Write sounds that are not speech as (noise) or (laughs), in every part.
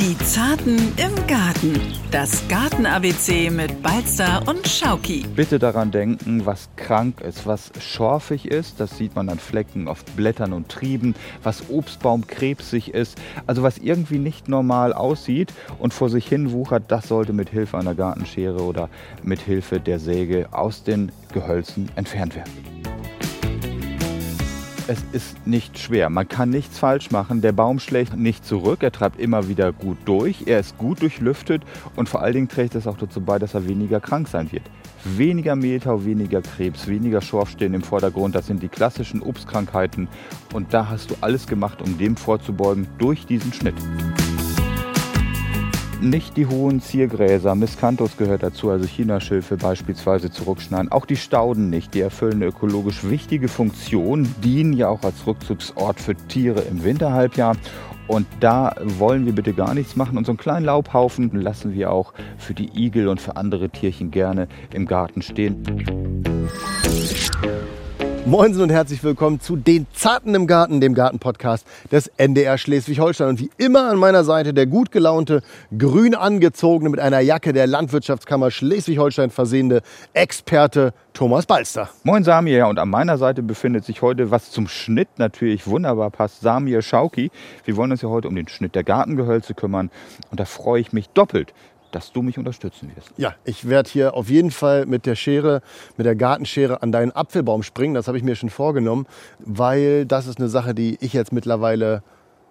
Die Zarten im Garten. Das Garten-ABC mit Balzer und Schauki. Bitte daran denken, was krank ist, was schorfig ist. Das sieht man an Flecken auf Blättern und Trieben. Was Obstbaumkrebsig ist. Also was irgendwie nicht normal aussieht und vor sich hin wuchert, das sollte mit Hilfe einer Gartenschere oder mit Hilfe der Säge aus den Gehölzen entfernt werden es ist nicht schwer. Man kann nichts falsch machen. Der Baum schlägt nicht zurück. Er treibt immer wieder gut durch. Er ist gut durchlüftet und vor allen Dingen trägt es auch dazu bei, dass er weniger krank sein wird. Weniger Mehltau, weniger Krebs, weniger Schorf stehen im Vordergrund. Das sind die klassischen Obstkrankheiten. Und da hast du alles gemacht, um dem vorzubeugen durch diesen Schnitt nicht die hohen Ziergräser, Miscanthus gehört dazu, also Chinaschilfe beispielsweise zurückschneiden. Auch die Stauden nicht, die erfüllen eine ökologisch wichtige Funktion, dienen ja auch als Rückzugsort für Tiere im Winterhalbjahr. Und da wollen wir bitte gar nichts machen. Und so einen kleinen Laubhaufen lassen wir auch für die Igel und für andere Tierchen gerne im Garten stehen. Moinsen und herzlich willkommen zu Den Zarten im Garten, dem Gartenpodcast des NDR Schleswig-Holstein. Und wie immer an meiner Seite der gut gelaunte, grün angezogene, mit einer Jacke der Landwirtschaftskammer Schleswig-Holstein versehende Experte Thomas Balster. Moin Samir und an meiner Seite befindet sich heute, was zum Schnitt natürlich wunderbar passt, Samir Schauki. Wir wollen uns ja heute um den Schnitt der Gartengehölze kümmern und da freue ich mich doppelt, dass du mich unterstützen wirst. Ja, ich werde hier auf jeden Fall mit der Schere, mit der Gartenschere an deinen Apfelbaum springen. Das habe ich mir schon vorgenommen, weil das ist eine Sache, die ich jetzt mittlerweile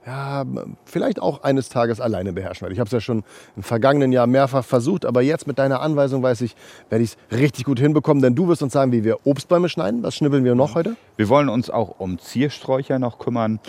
ja, vielleicht auch eines Tages alleine beherrschen werde. Ich habe es ja schon im vergangenen Jahr mehrfach versucht, aber jetzt mit deiner Anweisung weiß ich, werde ich es richtig gut hinbekommen, denn du wirst uns sagen, wie wir Obstbäume schneiden. Was schnibbeln wir noch heute? Wir wollen uns auch um Ziersträucher noch kümmern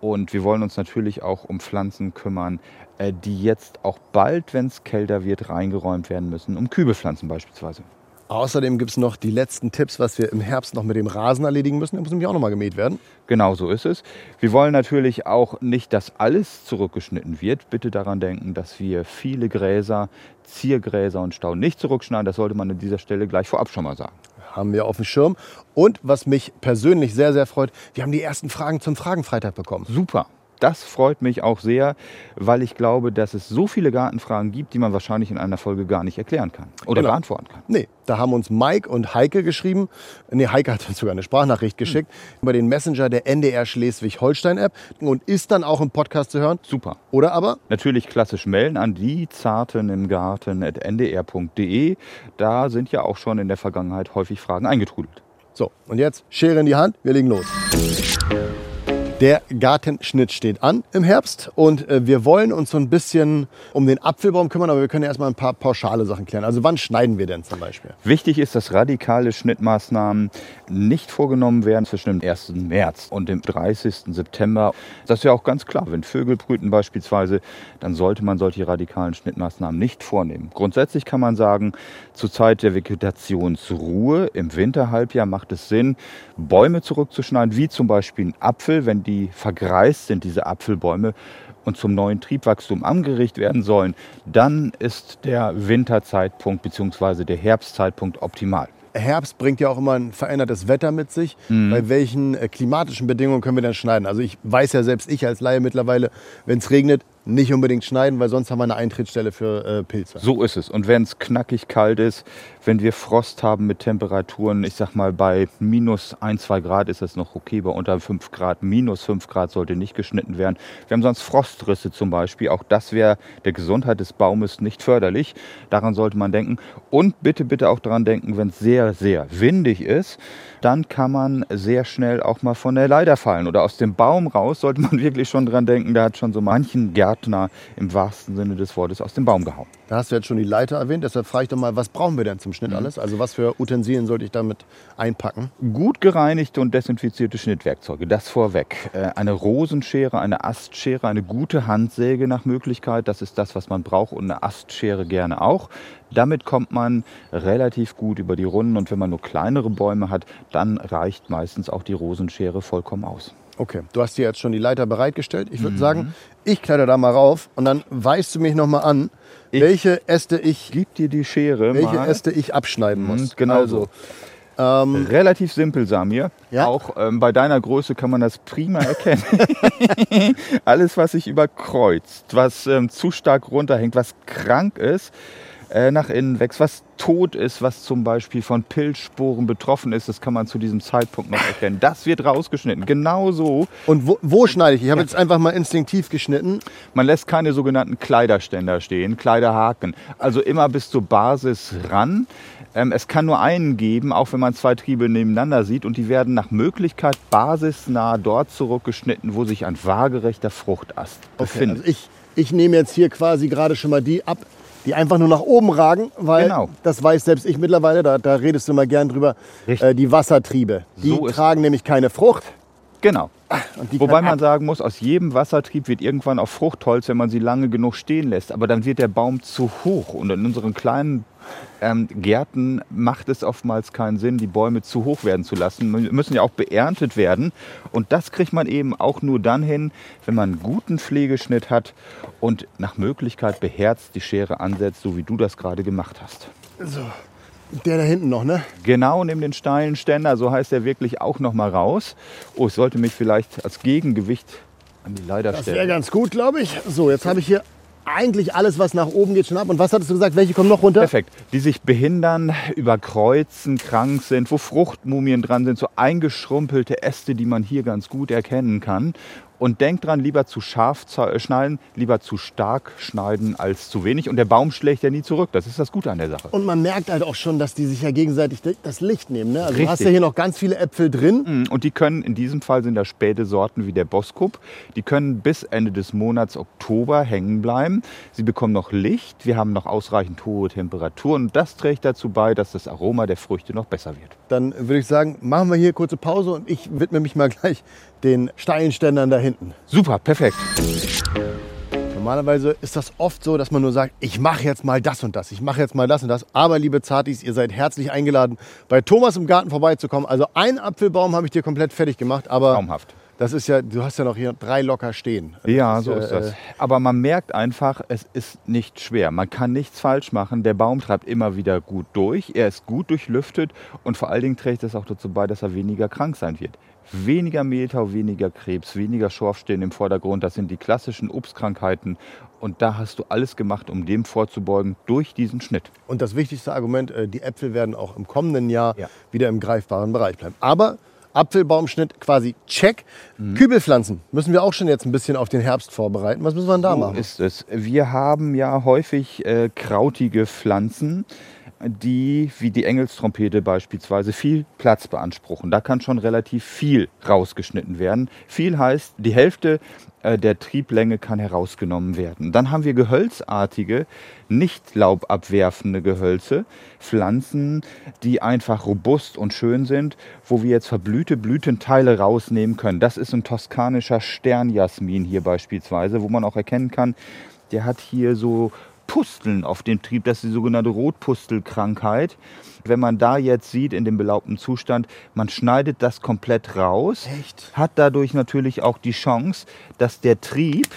und wir wollen uns natürlich auch um Pflanzen kümmern, die jetzt auch bald, wenn es kälter wird, reingeräumt werden müssen, um Kübelpflanzen beispielsweise. Außerdem gibt es noch die letzten Tipps, was wir im Herbst noch mit dem Rasen erledigen müssen. Der muss nämlich auch noch mal gemäht werden. Genau so ist es. Wir wollen natürlich auch nicht, dass alles zurückgeschnitten wird. Bitte daran denken, dass wir viele Gräser, Ziergräser und Stau nicht zurückschneiden. Das sollte man an dieser Stelle gleich vorab schon mal sagen. Haben wir auf dem Schirm. Und was mich persönlich sehr, sehr freut, wir haben die ersten Fragen zum Fragenfreitag bekommen. Super das freut mich auch sehr, weil ich glaube, dass es so viele Gartenfragen gibt, die man wahrscheinlich in einer Folge gar nicht erklären kann oder genau. beantworten kann. Nee, da haben uns Mike und Heike geschrieben. Nee, Heike hat uns sogar eine Sprachnachricht geschickt hm. über den Messenger der NDR Schleswig-Holstein-App und ist dann auch im Podcast zu hören. Super. Oder aber? Natürlich klassisch melden an die Zarten im Garten at ndr.de. Da sind ja auch schon in der Vergangenheit häufig Fragen eingetrudelt. So, und jetzt Schere in die Hand, wir legen los. Der Gartenschnitt steht an im Herbst und äh, wir wollen uns so ein bisschen um den Apfelbaum kümmern, aber wir können erstmal ein paar pauschale Sachen klären. Also wann schneiden wir denn zum Beispiel? Wichtig ist, dass radikale Schnittmaßnahmen nicht vorgenommen werden zwischen dem 1. März und dem 30. September. Das ist ja auch ganz klar. Wenn Vögel brüten beispielsweise, dann sollte man solche radikalen Schnittmaßnahmen nicht vornehmen. Grundsätzlich kann man sagen, zur Zeit der Vegetationsruhe im Winterhalbjahr macht es Sinn, Bäume zurückzuschneiden, wie zum Beispiel ein Apfel, wenn die vergreist sind, diese Apfelbäume, und zum neuen Triebwachstum angerichtet werden sollen, dann ist der Winterzeitpunkt bzw. der Herbstzeitpunkt optimal. Herbst bringt ja auch immer ein verändertes Wetter mit sich. Mhm. Bei welchen äh, klimatischen Bedingungen können wir dann schneiden? Also ich weiß ja selbst ich als Laie mittlerweile, wenn es regnet, nicht unbedingt schneiden, weil sonst haben wir eine Eintrittsstelle für äh, Pilze. So ist es. Und wenn es knackig kalt ist, wenn wir Frost haben mit Temperaturen, ich sag mal bei minus 1, 2 Grad ist das noch okay, bei unter 5 Grad, minus 5 Grad sollte nicht geschnitten werden. Wir haben sonst Frostrisse zum Beispiel. Auch das wäre der Gesundheit des Baumes nicht förderlich. Daran sollte man denken. Und bitte, bitte auch daran denken, wenn es sehr, sehr windig ist, dann kann man sehr schnell auch mal von der Leiter fallen oder aus dem Baum raus. Sollte man (laughs) wirklich schon dran denken, da hat schon so manchen Gärtner im wahrsten Sinne des Wortes aus dem Baum gehauen. Da hast du jetzt schon die Leiter erwähnt, deshalb frage ich doch mal, was brauchen wir denn zum Schnitt mhm. alles? Also was für Utensilien sollte ich damit einpacken? Gut gereinigte und desinfizierte Schnittwerkzeuge, das vorweg. Äh, eine Rosenschere, eine Astschere, eine gute Handsäge nach Möglichkeit, das ist das, was man braucht und eine Astschere gerne auch. Damit kommt man relativ gut über die Runden und wenn man nur kleinere Bäume hat, dann reicht meistens auch die Rosenschere vollkommen aus. Okay, du hast dir jetzt schon die Leiter bereitgestellt. Ich würde mhm. sagen, ich kletter da mal rauf und dann weißt du mich noch mal an, ich welche Äste ich gib dir die Schere, welche mal. Äste ich abschneiden muss. Mhm, genau also. Ähm, Relativ simpel, Samir. Ja. Auch ähm, bei deiner Größe kann man das prima erkennen. (laughs) Alles, was sich überkreuzt, was ähm, zu stark runterhängt, was krank ist, äh, nach innen wächst, was tot ist, was zum Beispiel von Pilzsporen betroffen ist, das kann man zu diesem Zeitpunkt noch erkennen. Das wird rausgeschnitten. Genauso. und wo, wo schneide ich? Ich habe jetzt einfach mal instinktiv geschnitten. Man lässt keine sogenannten Kleiderständer stehen, Kleiderhaken. Also immer bis zur Basis ran. Ähm, es kann nur einen geben, auch wenn man zwei Triebe nebeneinander sieht. Und die werden nach Möglichkeit basisnah dort zurückgeschnitten, wo sich ein waagerechter Fruchtast befindet. Also ich, ich nehme jetzt hier quasi gerade schon mal die ab, die einfach nur nach oben ragen, weil Genau. das weiß selbst ich mittlerweile, da, da redest du mal gern drüber, äh, die Wassertriebe. Die So tragen nämlich keine Frucht. Genau. Wobei man sagen muss, aus jedem Wassertrieb wird irgendwann auch Fruchtholz, wenn man sie lange genug stehen lässt. Aber dann wird der Baum zu hoch. Und in unseren kleinen ähm, Gärten macht es oftmals keinen Sinn, die Bäume zu hoch werden zu lassen. Die müssen ja auch beerntet werden. Und das kriegt man eben auch nur dann hin, wenn man einen guten Pflegeschnitt hat und nach Möglichkeit beherzt die Schere ansetzt, so wie du das gerade gemacht hast. Der da hinten noch, ne? Genau neben den steilen Ständer, so heißt er wirklich auch noch mal raus. Oh, ich sollte mich vielleicht als Gegengewicht an die Leiter Das wäre stellen. ganz gut, glaube ich. So, jetzt habe ich hier eigentlich alles, was nach oben geht, schon ab. Und was hattest du gesagt? Welche kommen noch runter? Perfekt. Die sich behindern, überkreuzen, krank sind, wo Fruchtmumien dran sind, so eingeschrumpelte Äste, die man hier ganz gut erkennen kann. Und denkt dran, lieber zu scharf äh, schneiden, lieber zu stark schneiden als zu wenig. Und der Baum schlägt ja nie zurück. Das ist das Gute an der Sache. Und man merkt halt auch schon, dass die sich ja gegenseitig das Licht nehmen. Ne? Also du hast ja hier noch ganz viele Äpfel drin. Mm, Und die können, in diesem Fall sind das späte Sorten wie der Boskop, die können bis Ende des Monats Oktober hängen bleiben. Sie bekommen noch Licht, wir haben noch ausreichend hohe Temperaturen und das trägt dazu bei, dass das Aroma der Früchte noch besser wird. Dann würde ich sagen, machen wir hier kurze Pause und ich widme mich mal gleich den steilen Ständern da hinten. Super, perfekt. Normalerweise ist das oft so, dass man nur sagt, ich mache jetzt mal das und das, ich mache jetzt mal das und das. Aber liebe Zartis, ihr seid herzlich eingeladen, bei Thomas im Garten vorbeizukommen. Also einen Apfelbaum habe ich dir komplett fertig gemacht, aber Traumhaft. das ist ja, du hast ja noch hier drei locker stehen. Also Ja, das so ja, ist das. äh, Aber man merkt einfach, es ist nicht schwer. Man kann nichts falsch machen. Der Baum treibt immer wieder gut durch. Er ist gut durchlüftet und vor allen Dingen trägt es auch dazu bei, dass er weniger krank sein wird. Weniger Mehltau, weniger Krebs, weniger Schorfstehen im Vordergrund. Das sind die klassischen Obstkrankheiten. Und da hast du alles gemacht, um dem vorzubeugen durch diesen Schnitt. Und das wichtigste Argument, äh, die Äpfel werden auch im kommenden Jahr Ja. wieder im greifbaren Bereich bleiben. Aber Apfelbaumschnitt quasi check. Mhm. Kübelpflanzen müssen wir auch schon jetzt ein bisschen auf den Herbst vorbereiten. Was müssen wir denn da So machen? ist es. Wir haben ja häufig äh, krautige Pflanzen, die, wie die Engelstrompete beispielsweise, viel Platz beanspruchen. Da kann schon relativ viel rausgeschnitten werden. Viel heißt, die Hälfte äh, der Trieblänge kann herausgenommen werden. Dann haben wir gehölzartige, nicht laubabwerfende Gehölze, Pflanzen, die einfach robust und schön sind, wo wir jetzt verblühte Blütenteile rausnehmen können. Das ist ein toskanischer Sternjasmin hier beispielsweise, wo man auch erkennen kann, der hat hier so Pusteln auf dem Trieb, das ist die sogenannte Rotpustelkrankheit. Wenn man da jetzt sieht in dem belaubten Zustand, man schneidet das komplett raus, Echt? hat dadurch natürlich auch die Chance, dass der Trieb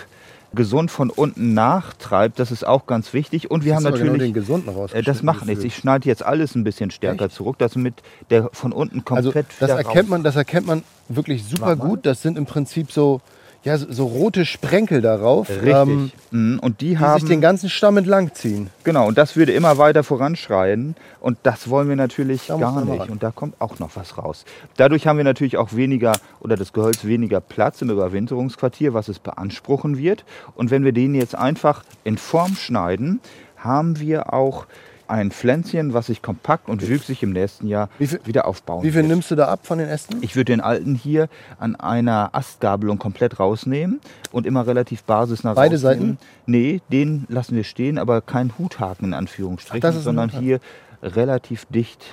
gesund von unten nachtreibt. Das ist auch ganz wichtig. Und wir haben genau natürlich den gesunden äh, das macht nichts. Ich schneide jetzt alles ein bisschen stärker Echt? zurück, damit der von unten Also komplett das wieder erkennt raus- man, das erkennt man wirklich super gut. Das sind im Prinzip so, ja, so, so rote Sprenkel darauf, Richtig. ähm, Mhm. und die, die haben sich den ganzen Stamm entlang ziehen. Genau, und das würde immer weiter voranschreien. Und das wollen wir natürlich Da gar nicht. Und da kommt auch noch was raus. Dadurch haben wir natürlich auch weniger oder das Gehölz weniger Platz im Überwinterungsquartier, was es beanspruchen wird. Und wenn wir den jetzt einfach in Form schneiden, haben wir auch ein Pflänzchen, was sich kompakt und wüchsig im nächsten Jahr viel- wieder aufbauen Wie viel wird. nimmst du da ab von den Ästen? Ich würde den alten hier an einer Astgabelung komplett rausnehmen und immer relativ basisnah Beide rausnehmen. Seiten? Nee, den lassen wir stehen, aber kein Huthaken in Anführungsstrichen, Ach, sondern hier relativ dicht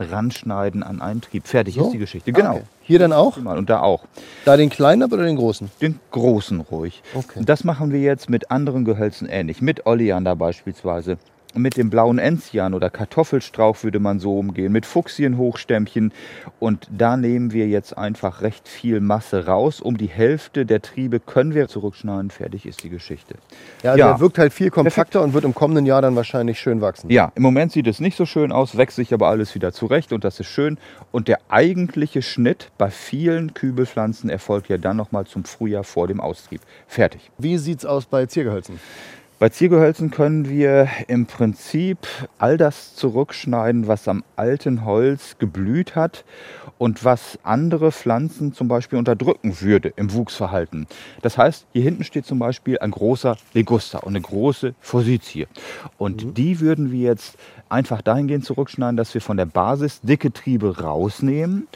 ranschneiden an einen Trieb. Fertig So? ist die Geschichte. Ah, Genau. okay. Hier dann auch? Und da auch. Da den kleinen ab oder den großen? Den großen ruhig. Okay. Das machen wir jetzt mit anderen Gehölzen ähnlich. Mit Oleander beispielsweise. Mit dem blauen Enzian oder Kartoffelstrauch würde man so umgehen, mit Fuchsienhochstämmchen. Und da nehmen wir jetzt einfach recht viel Masse raus. Um die Hälfte der Triebe können wir zurückschneiden. Fertig ist die Geschichte. Ja, also ja. er wirkt halt viel kompakter und wird im kommenden Jahr dann wahrscheinlich schön wachsen. Ja, im Moment sieht es nicht so schön aus, wächst sich aber alles wieder zurecht und das ist schön. Und der eigentliche Schnitt bei vielen Kübelpflanzen erfolgt ja dann nochmal zum Frühjahr vor dem Austrieb. Fertig. Wie sieht es aus bei Ziergehölzen? Bei Ziergehölzen können wir im Prinzip all das zurückschneiden, was am alten Holz geblüht hat und was andere Pflanzen zum Beispiel unterdrücken würde im Wuchsverhalten. Das heißt, hier hinten steht zum Beispiel ein großer Leguster und eine große Forsythie. Und mhm. die würden wir jetzt einfach dahingehend zurückschneiden, dass wir von der Basis dicke Triebe rausnehmen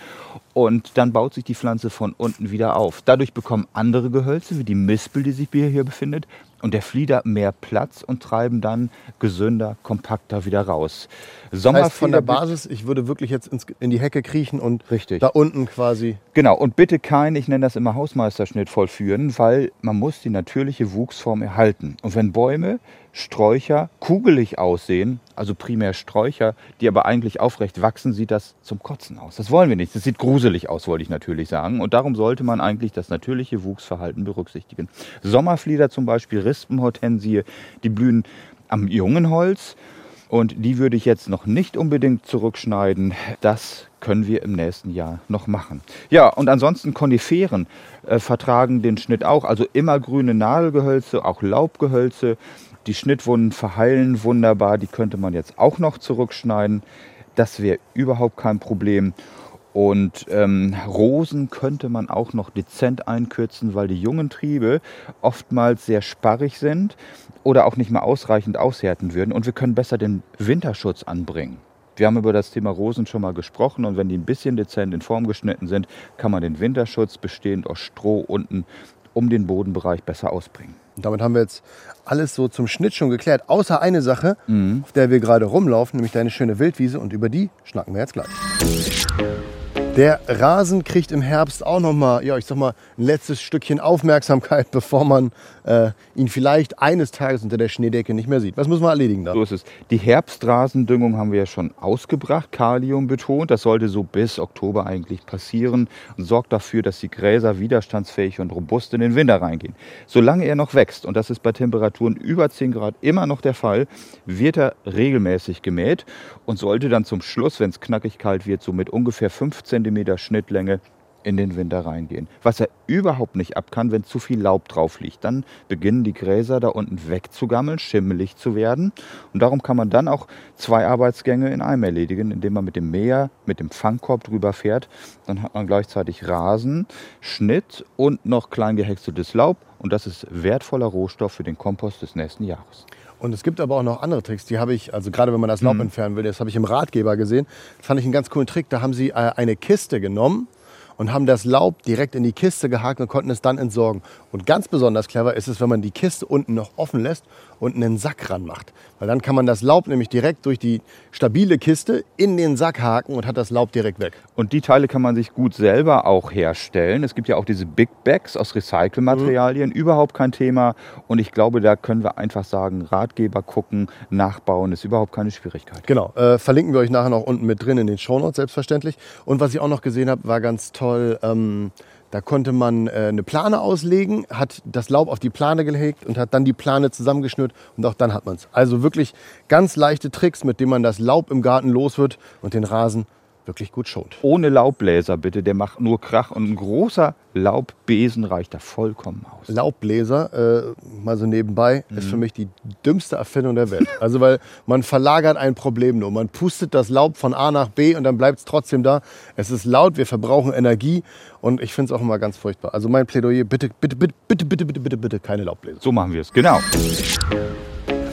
und dann baut sich die Pflanze von unten wieder auf. Dadurch bekommen andere Gehölze, wie die Mispel, die sich hier befindet, und der Flieder mehr Platz und treiben dann gesünder, kompakter wieder raus. Das heißt von der Basis, ich würde wirklich jetzt ins, in die Hecke kriechen und Richtig. da unten quasi. Genau, und bitte kein, ich nenne das immer Hausmeisterschnitt vollführen, weil man muss die natürliche Wuchsform erhalten. Und wenn Bäume Sträucher kugelig aussehen, also primär Sträucher, die aber eigentlich aufrecht wachsen, sieht das zum Kotzen aus. Das wollen wir nicht. Das sieht gruselig aus, wollte ich natürlich sagen. Und darum sollte man eigentlich das natürliche Wuchsverhalten berücksichtigen. Sommerflieder zum Beispiel, Rispenhortensie, die blühen am jungen Holz. Und die würde ich jetzt noch nicht unbedingt zurückschneiden. Das können wir im nächsten Jahr noch machen. Ja, und ansonsten Koniferen äh, vertragen den Schnitt auch. Also immer grüne Nadelgehölze, auch Laubgehölze. Die Schnittwunden verheilen wunderbar, die könnte man jetzt auch noch zurückschneiden. Das wäre überhaupt kein Problem. Und ähm, Rosen könnte man auch noch dezent einkürzen, weil die jungen Triebe oftmals sehr sparrig sind oder auch nicht mehr ausreichend aushärten würden. Und wir können besser den Winterschutz anbringen. Wir haben über das Thema Rosen schon mal gesprochen und wenn die ein bisschen dezent in Form geschnitten sind, kann man den Winterschutz bestehend aus Stroh unten um den Bodenbereich besser ausbringen. Und damit haben wir jetzt alles so zum Schnitt schon geklärt, außer eine Sache, mhm. auf der wir gerade rumlaufen, nämlich deine schöne Wildwiese und über die schnacken wir jetzt gleich. Der Rasen kriegt im Herbst auch noch mal, ja, ich sag mal, ein letztes Stückchen Aufmerksamkeit, (laughs) bevor man äh, ihn vielleicht eines Tages unter der Schneedecke nicht mehr sieht. Was muss man erledigen da? So ist es. Die Herbstrasendüngung haben wir ja schon ausgebracht, Kalium betont. Das sollte so bis Oktober eigentlich passieren und sorgt dafür, dass die Gräser widerstandsfähig und robust in den Winter reingehen. Solange er noch wächst, und das ist bei Temperaturen über 10 Grad immer noch der Fall, wird er regelmäßig gemäht und sollte dann zum Schluss, wenn es knackig kalt wird, so mit ungefähr 15 cm Schnittlänge in den Winter reingehen. Was er überhaupt nicht ab kann, wenn zu viel Laub drauf liegt. Dann beginnen die Gräser da unten wegzugammeln, schimmelig zu werden. Und darum kann man dann auch zwei Arbeitsgänge in einem erledigen, indem man mit dem Mäher, mit dem Fangkorb drüber fährt. Dann hat man gleichzeitig Rasen, Schnitt und noch klein gehäckseltes Laub. Und das ist wertvoller Rohstoff für den Kompost des nächsten Jahres. Und es gibt aber auch noch andere Tricks, die habe ich, also gerade wenn man das Laub mhm. entfernen will, das habe ich im Ratgeber gesehen. Das fand ich einen ganz coolen Trick. Da haben sie äh, eine Kiste genommen und haben das Laub direkt in die Kiste gehakt und konnten es dann entsorgen. Und ganz besonders clever ist es, wenn man die Kiste unten noch offen lässt und einen Sack ranmacht. Weil dann kann man das Laub nämlich direkt durch die stabile Kiste in den Sack haken und hat das Laub direkt weg. Und die Teile kann man sich gut selber auch herstellen. Es gibt ja auch diese Big Bags aus Recycelmaterialien, mhm. überhaupt kein Thema. Und ich glaube, da können wir einfach sagen, Ratgeber gucken, nachbauen, ist überhaupt keine Schwierigkeit. Genau, äh, verlinken wir euch nachher noch unten mit drin in den Shownotes, selbstverständlich. Und was ich auch noch gesehen habe, war ganz toll. Ähm, da konnte man äh, eine Plane auslegen, hat das Laub auf die Plane gelegt und hat dann die Plane zusammengeschnürt und auch dann hat man es. Also wirklich ganz leichte Tricks, mit denen man das Laub im Garten los wird und den Rasen wirklich gut schont. Ohne Laubbläser bitte, der macht nur Krach und ein großer Laubbesen reicht da vollkommen aus. Laubbläser, äh, mal so nebenbei, mhm. ist für mich die dümmste Erfindung der Welt. Also weil man verlagert ein Problem nur. Man pustet das Laub von A nach B und dann bleibt es trotzdem da. Es ist laut, wir verbrauchen Energie und ich finde es auch immer ganz furchtbar. Also mein Plädoyer, bitte, bitte, bitte, bitte, bitte, bitte, bitte, bitte keine Laubbläser. So machen wir es, genau.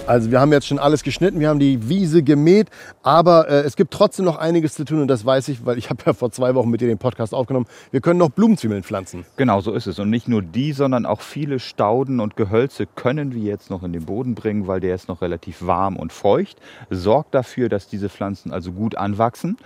Also wir haben jetzt schon alles geschnitten, wir haben die Wiese gemäht, aber äh, es gibt trotzdem noch einiges zu tun und das weiß ich, weil ich habe ja vor zwei Wochen mit dir den Podcast aufgenommen. Wir können noch Blumenzwiebeln pflanzen. Genau, so ist es. Und nicht nur die, sondern auch viele Stauden und Gehölze können wir jetzt noch in den Boden bringen, weil der ist noch relativ warm und feucht. Sorgt dafür, dass diese Pflanzen also gut anwachsen.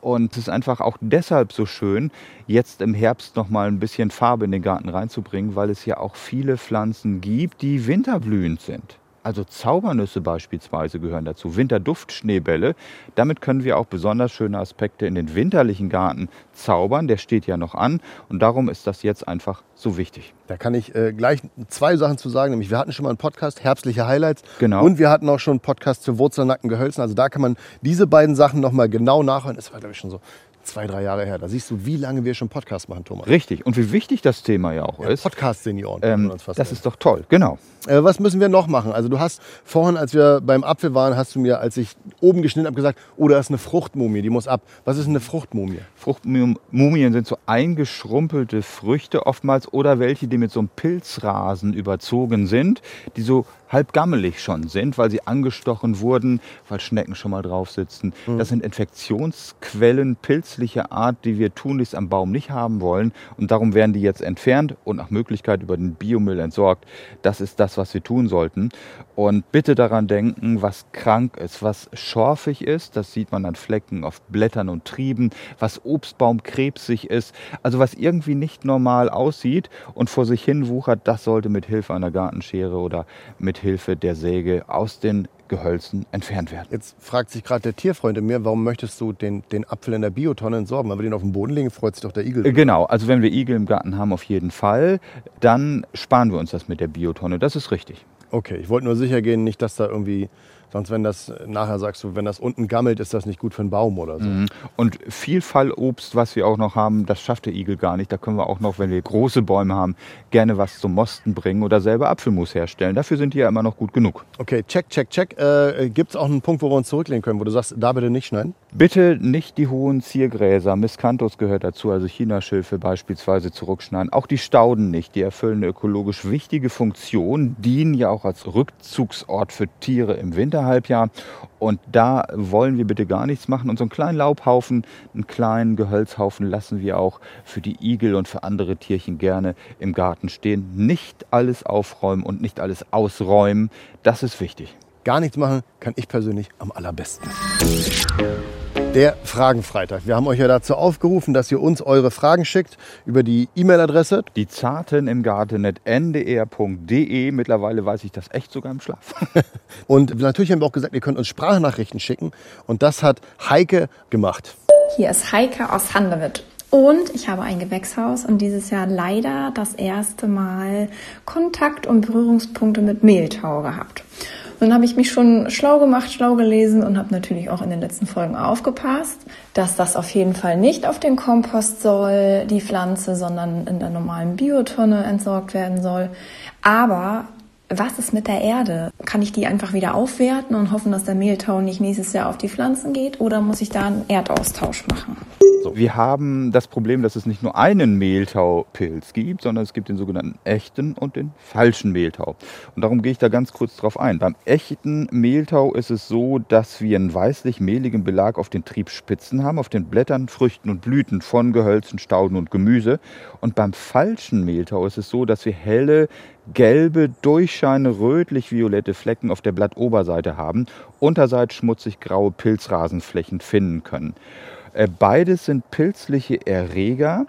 Und es ist einfach auch deshalb so schön, jetzt im Herbst noch mal ein bisschen Farbe in den Garten reinzubringen, weil es ja auch viele Pflanzen gibt, die winterblühend sind. Also Zaubernüsse beispielsweise gehören dazu, Winterduftschneebälle. Damit können wir auch besonders schöne Aspekte in den winterlichen Garten zaubern. Der steht ja noch an und darum ist das jetzt einfach so wichtig. Da kann ich äh, gleich zwei Sachen zu sagen. Nämlich wir hatten schon mal einen Podcast, herbstliche Highlights. Genau. Und wir hatten auch schon einen Podcast zu Wurzelnacken Gehölzen. Also da kann man diese beiden Sachen nochmal genau nachhören. Das war, glaube ich, schon so zwei, drei Jahre her. Da siehst du, wie lange wir schon Podcast machen, Thomas. Richtig. Und wie wichtig das Thema ja auch Ja, ist. Podcast-Senioren. Ähm, das ist doch toll, genau. Äh, was müssen wir noch machen? Also du hast vorhin, als wir beim Apfel waren, hast du mir, als ich oben geschnitten habe, gesagt, oh, da ist eine Fruchtmumie, die muss ab. Was ist eine Fruchtmumie? Fruchtmumien sind so eingeschrumpelte Früchte oftmals oder welche, die mit so einem Pilzrasen überzogen sind, die so halb gammelig schon sind, weil sie angestochen wurden, weil Schnecken schon mal drauf sitzen. Das sind Infektionsquellen pilzlicher Art, die wir tunlichst am Baum nicht haben wollen. Und darum werden die jetzt entfernt und nach Möglichkeit über den Biomüll entsorgt. Das ist das, was wir tun sollten. Und bitte daran denken, was krank ist, was schorfig ist, das sieht man an Flecken auf Blättern und Trieben, was Obstbaumkrebsig ist, also was irgendwie nicht normal aussieht und vor sich hin wuchert, das sollte mit Hilfe einer Gartenschere oder mit Hilfe der Säge aus den Gehölzen entfernt werden. Jetzt fragt sich gerade der Tierfreund in mir, warum möchtest du den, den Apfel in der Biotonne entsorgen? Wenn wir den auf den Boden legen, freut sich doch der Igel. Äh, Genau, also wenn wir Igel im Garten haben, auf jeden Fall, dann sparen wir uns das mit der Biotonne. Das ist richtig. Okay, ich wollte nur sicher gehen, nicht, dass da irgendwie, sonst wenn das, nachher sagst du, wenn das unten gammelt, ist das nicht gut für einen Baum oder so. Und viel Fallobst, was wir auch noch haben, das schafft der Igel gar nicht. Da können wir auch noch, wenn wir große Bäume haben, gerne was zum Mosten bringen oder selber Apfelmus herstellen. Dafür sind die ja immer noch gut genug. Okay, check, check, check. Äh, Gibt es auch einen Punkt, wo wir uns zurücklehnen können, wo du sagst, da bitte nicht schneiden? Bitte nicht die hohen Ziergräser, Miscanthus gehört dazu, also Chinaschilfe beispielsweise zurückschneiden. Auch die Stauden nicht, die erfüllen eine ökologisch wichtige Funktion, dienen ja auch als Rückzugsort für Tiere im Winterhalbjahr. Und da wollen wir bitte gar nichts machen. Und so einen kleinen Laubhaufen, einen kleinen Gehölzhaufen lassen wir auch für die Igel und für andere Tierchen gerne im Garten stehen. Nicht alles aufräumen und nicht alles ausräumen, das ist wichtig. Gar nichts machen kann ich persönlich am allerbesten. Der Fragenfreitag. Wir haben euch ja dazu aufgerufen, dass ihr uns eure Fragen schickt über die E-Mail-Adresse. Die Zarten im Gartenet ndr.de. Mittlerweile weiß ich das echt sogar im Schlaf. (laughs) Und natürlich haben wir auch gesagt, ihr könnt uns Sprachnachrichten schicken. Und das hat Heike gemacht. Hier ist Heike aus Handewitt. Und ich habe ein Gewächshaus und dieses Jahr leider das erste Mal Kontakt und Berührungspunkte mit Mehltau gehabt. Dann habe ich mich schon schlau gemacht, schlau gelesen und habe natürlich auch in den letzten Folgen aufgepasst, dass das auf jeden Fall nicht auf den Kompost soll, die Pflanze, sondern in der normalen Biotonne entsorgt werden soll. Aber was ist mit der Erde? Kann ich die einfach wieder aufwerten und hoffen, dass der Mehltau nicht nächstes Jahr auf die Pflanzen geht? Oder muss ich da einen Erdaustausch machen? Wir haben das Problem, dass es nicht nur einen Mehltaupilz gibt, sondern es gibt den sogenannten echten und den falschen Mehltau. Und darum gehe ich da ganz kurz drauf ein. Beim echten Mehltau ist es so, dass wir einen weißlich-mehligen Belag auf den Triebspitzen haben, auf den Blättern, Früchten und Blüten von Gehölzen, Stauden und Gemüse. Und beim falschen Mehltau ist es so, dass wir helle, gelbe, durchscheine, rötlich-violette Flecken auf der Blattoberseite haben, unterseits schmutzig graue Pilzrasenflächen finden können. Äh, Beides sind pilzliche Erreger.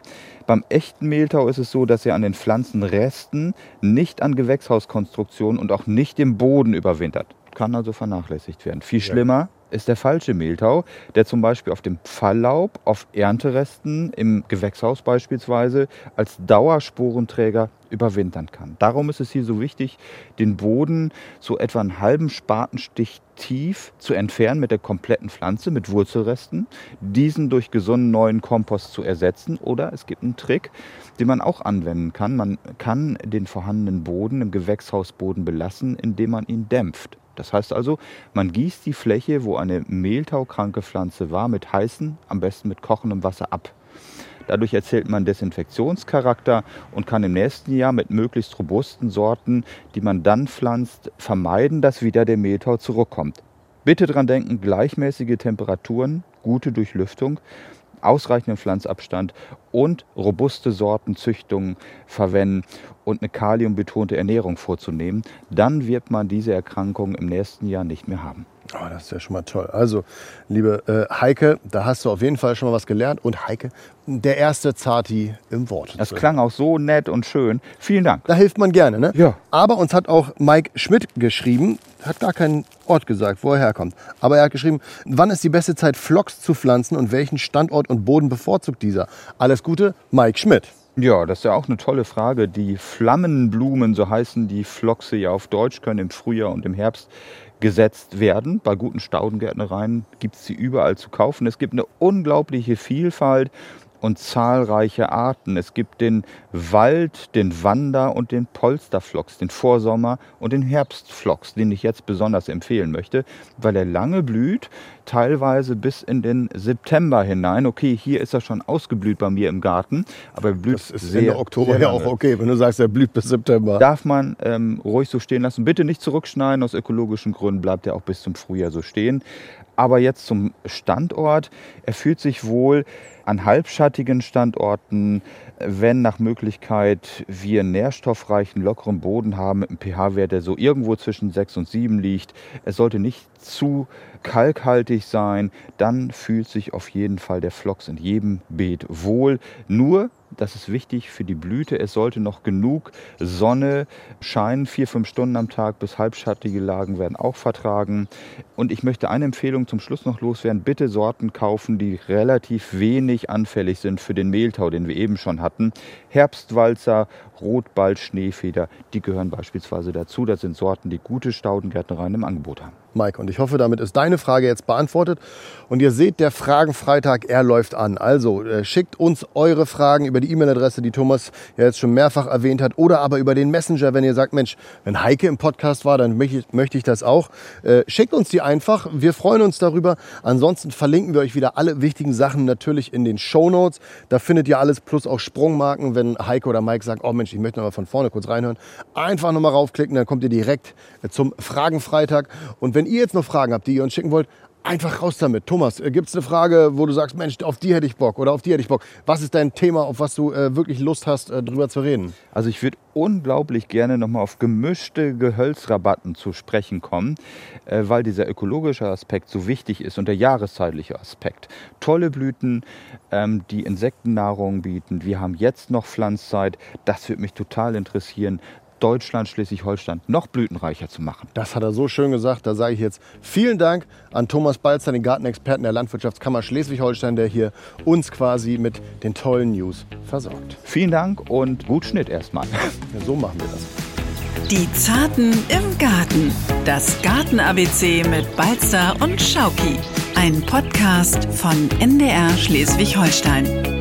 Beim echten Mehltau ist es so, dass er an den Pflanzenresten, nicht an Gewächshauskonstruktionen und auch nicht im Boden überwintert. Kann also vernachlässigt werden. Viel schlimmer ist der falsche Mehltau, der zum Beispiel auf dem Falllaub, auf Ernteresten, im Gewächshaus beispielsweise, als Dauersporenträger überwintern kann. Darum ist es hier so wichtig, den Boden so etwa einen halben Spatenstich tief zu entfernen mit der kompletten Pflanze, mit Wurzelresten, diesen durch gesunden neuen Kompost zu ersetzen. Oder es gibt einen Trick, den man auch anwenden kann. Man kann den vorhandenen Boden im Gewächshausboden belassen, indem man ihn dämpft. Das heißt also, man gießt die Fläche, wo eine mehltaukranke Pflanze war, mit heißem, am besten mit kochendem Wasser ab. Dadurch erzielt man Desinfektionscharakter und kann im nächsten Jahr mit möglichst robusten Sorten, die man dann pflanzt, vermeiden, dass wieder der Mehltau zurückkommt. Bitte dran denken, gleichmäßige Temperaturen, gute Durchlüftung, ausreichenden Pflanzabstand und robuste Sortenzüchtungen verwenden und eine kaliumbetonte Ernährung vorzunehmen. Dann wird man diese Erkrankung im nächsten Jahr nicht mehr haben. Oh, das ist ja schon mal toll. Also, liebe äh, Heike, da hast du auf jeden Fall schon mal was gelernt. Und Heike, der erste Zati im Wort. Das klang auch so nett und schön. Vielen Dank. Da hilft man gerne, ne? Ja. Aber uns hat auch Mike Schmidt geschrieben. hat gar keinen Ort gesagt, wo er herkommt. Aber er hat geschrieben, wann ist die beste Zeit, Phlox zu pflanzen und welchen Standort und Boden bevorzugt dieser? Alles Gute, Mike Schmidt. Ja, das ist ja auch eine tolle Frage. Die Flammenblumen, so heißen die Flochse ja auf Deutsch, können im Frühjahr und im Herbst gesetzt werden. Bei guten Staudengärtnereien gibt es sie überall zu kaufen. Es gibt eine unglaubliche Vielfalt und zahlreiche Arten. Es gibt den Wald, den Wander- und den Polsterflox, den Vorsommer- und den Herbstflox, den ich jetzt besonders empfehlen möchte, weil er lange blüht, teilweise bis in den September hinein. Okay, hier ist er schon ausgeblüht bei mir im Garten, aber er blüht das ist sehr, Ende Oktober ja auch okay, wenn du sagst, er blüht bis September. Darf man ähm, ruhig so stehen lassen. Bitte nicht zurückschneiden, aus ökologischen Gründen bleibt er auch bis zum Frühjahr so stehen. Aber jetzt zum Standort. Er fühlt sich wohl an halbschattigen Standorten, wenn nach Möglichkeit wir nährstoffreichen, lockeren Boden haben mit einem pH-Wert, der so irgendwo zwischen 6 und 7 liegt. Es sollte nicht zu kalkhaltig sein, dann fühlt sich auf jeden Fall der Phlox in jedem Beet wohl. Nur das ist wichtig für die Blüte. Es sollte noch genug Sonne scheinen. Vier, fünf Stunden am Tag bis halbschattige Lagen werden auch vertragen. Und ich möchte eine Empfehlung zum Schluss noch loswerden. Bitte Sorten kaufen, die relativ wenig anfällig sind für den Mehltau, den wir eben schon hatten. Herbstwalzer, Rotball, Schneefeder, die gehören beispielsweise dazu. Das sind Sorten, die gute Staudengärtnereien im Angebot haben. Mike. Und ich hoffe, damit ist deine Frage jetzt beantwortet. Und ihr seht, der Fragenfreitag, er läuft an. Also äh, schickt uns eure Fragen über die E-Mail-Adresse, die Thomas ja jetzt schon mehrfach erwähnt hat, oder aber über den Messenger, wenn ihr sagt, Mensch, wenn Heike im Podcast war, dann möchte ich, möchte ich das auch. Äh, schickt uns die einfach. Wir freuen uns darüber. Ansonsten verlinken wir euch wieder alle wichtigen Sachen natürlich in den Show Notes. Da findet ihr alles plus auch Sprungmarken, wenn Heike oder Mike sagt, oh Mensch, ich möchte noch mal von vorne kurz reinhören. Einfach nochmal raufklicken, dann kommt ihr direkt zum Fragenfreitag. Und wenn ihr jetzt noch Fragen habt, die ihr uns schicken wollt, einfach raus damit. Thomas, äh, gibt es eine Frage, wo du sagst, Mensch, auf die hätte ich Bock oder auf die hätte ich Bock? Was ist dein Thema, auf was du äh, wirklich Lust hast, äh, drüber zu reden? Also ich würde unglaublich gerne nochmal auf gemischte Gehölzrabatten zu sprechen kommen, äh, weil dieser ökologische Aspekt so wichtig ist und der jahreszeitliche Aspekt. Tolle Blüten, ähm, die Insektennahrung bieten. Wir haben jetzt noch Pflanzzeit. Das würde mich total interessieren. Deutschland, Schleswig-Holstein noch blütenreicher zu machen. Das hat er so schön gesagt. Da sage ich jetzt vielen Dank an Thomas Balzer, den Gartenexperten der Landwirtschaftskammer Schleswig-Holstein, der hier uns quasi mit den tollen News versorgt. Vielen Dank und gut Schnitt erstmal. (laughs) Ja, so machen wir das. Die Zarten im Garten. Das Garten-ABC mit Balzer und Schauki. Ein Podcast von NDR Schleswig-Holstein.